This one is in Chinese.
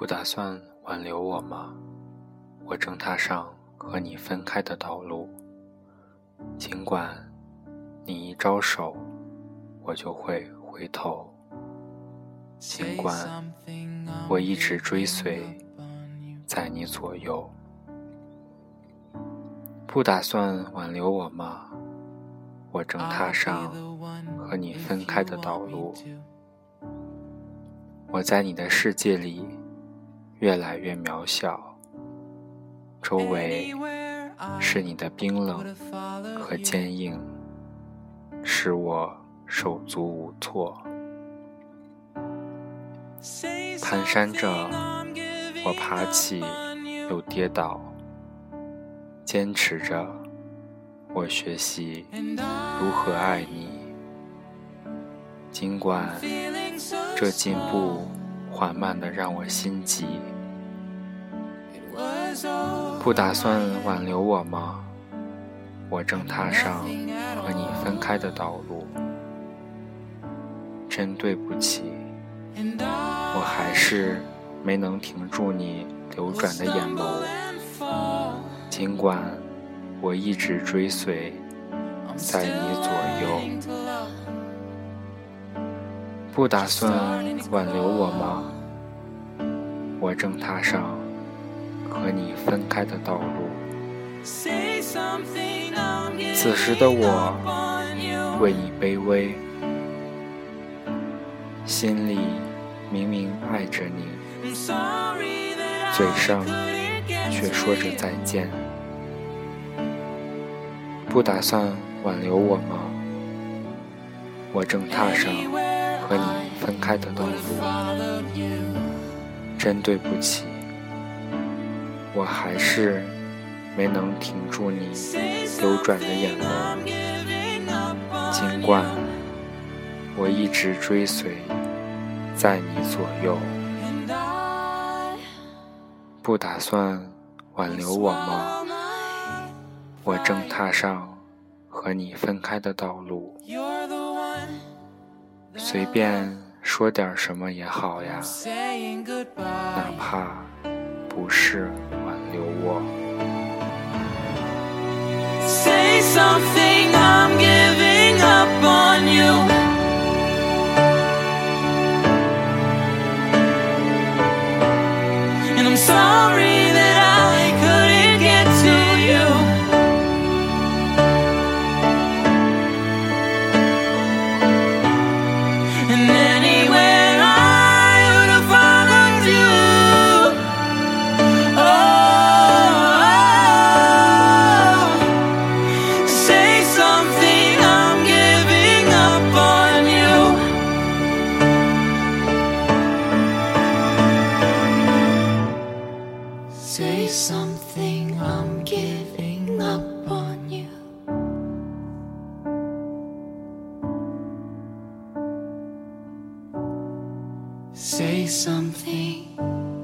不打算挽留我吗？我正踏上和你分开的道路。尽管你一招手，我就会回头；尽管我一直追随在你左右。不打算挽留我吗？我正踏上和你分开的道路。我在你的世界里越来越渺小，周围是你的冰冷和坚硬，使我手足无措。蹒跚着，我爬起又跌倒，坚持着，我学习如何爱你，尽管。这进步缓慢的让我心急，不打算挽留我吗？我正踏上和你分开的道路，真对不起，我还是没能停住你流转的眼眸，尽管我一直追随在你左右。不打算挽留我吗？我正踏上和你分开的道路。此时的我为你卑微，心里明明爱着你，嘴上却说着再见。不打算挽留我吗？我正踏上。和你分开的道路，真对不起，我还是没能停住你流转的眼眸。尽管我一直追随在你左右，不打算挽留我吗？我正踏上和你分开的道路。随便说点什么也好呀，哪怕不是挽留我。and Say something.